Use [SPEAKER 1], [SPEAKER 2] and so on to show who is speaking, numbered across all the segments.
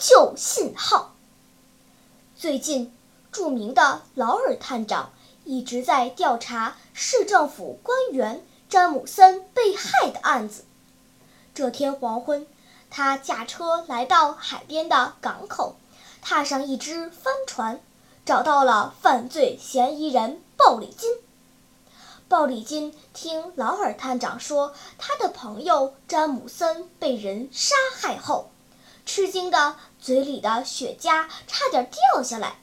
[SPEAKER 1] 救信号。最近，著名的劳尔探长一直在调查市政府官员詹姆森被害的案子。这天黄昏，他驾车来到海边的港口，踏上一只帆船，找到了犯罪嫌疑人鲍里金。鲍里金听劳尔探长说他的朋友詹姆森被人杀害后，吃惊的嘴里的雪茄差点掉下来。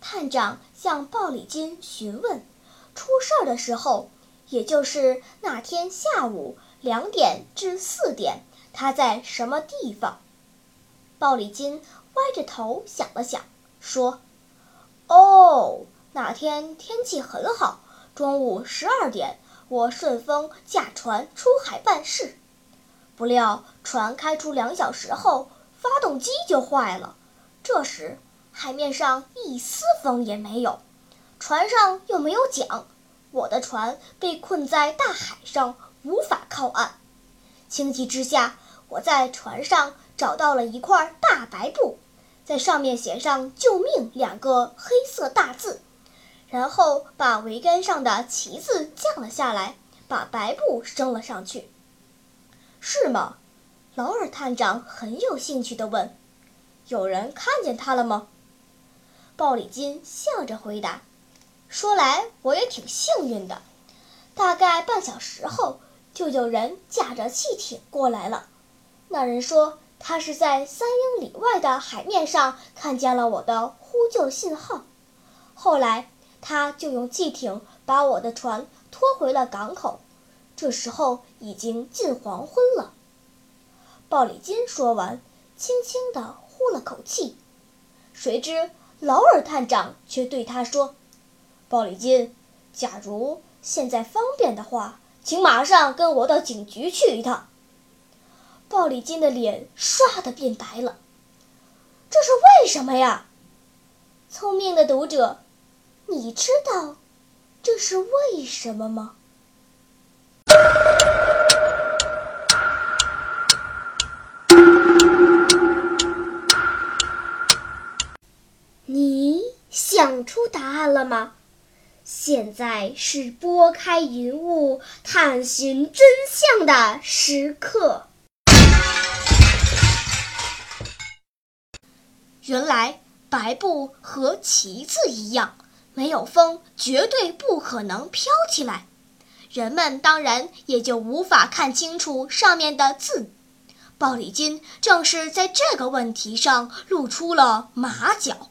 [SPEAKER 1] 探长向鲍里金询问，出事儿的时候，也就是那天下午两点至四点，他在什么地方？鲍里金歪着头想了想，说：“哦，那天天气很好。”中午十二点，我顺风驾船出海办事，不料船开出两小时后，发动机就坏了。这时海面上一丝风也没有，船上又没有桨，我的船被困在大海上，无法靠岸。情急之下，我在船上找到了一块大白布，在上面写上“救命”两个黑色大字。然后把桅杆上的旗子降了下来，把白布升了上去。是吗？劳尔探长很有兴趣地问：“有人看见他了吗？”鲍里金笑着回答：“说来我也挺幸运的，大概半小时后就有人驾着汽艇过来了。那人说他是在三英里外的海面上看见了我的呼救信号，后来。”他就用汽艇把我的船拖回了港口，这时候已经近黄昏了。鲍里金说完，轻轻地呼了口气。谁知劳尔探长却对他说：“鲍里金，假如现在方便的话，请马上跟我到警局去一趟。”鲍里金的脸唰的变白了。这是为什么呀？聪明的读者。你知道这是为什么吗？你想出答案了吗？现在是拨开云雾探寻真相的时刻。原来白布和旗子一样。没有风，绝对不可能飘起来，人们当然也就无法看清楚上面的字。鲍里金正是在这个问题上露出了马脚。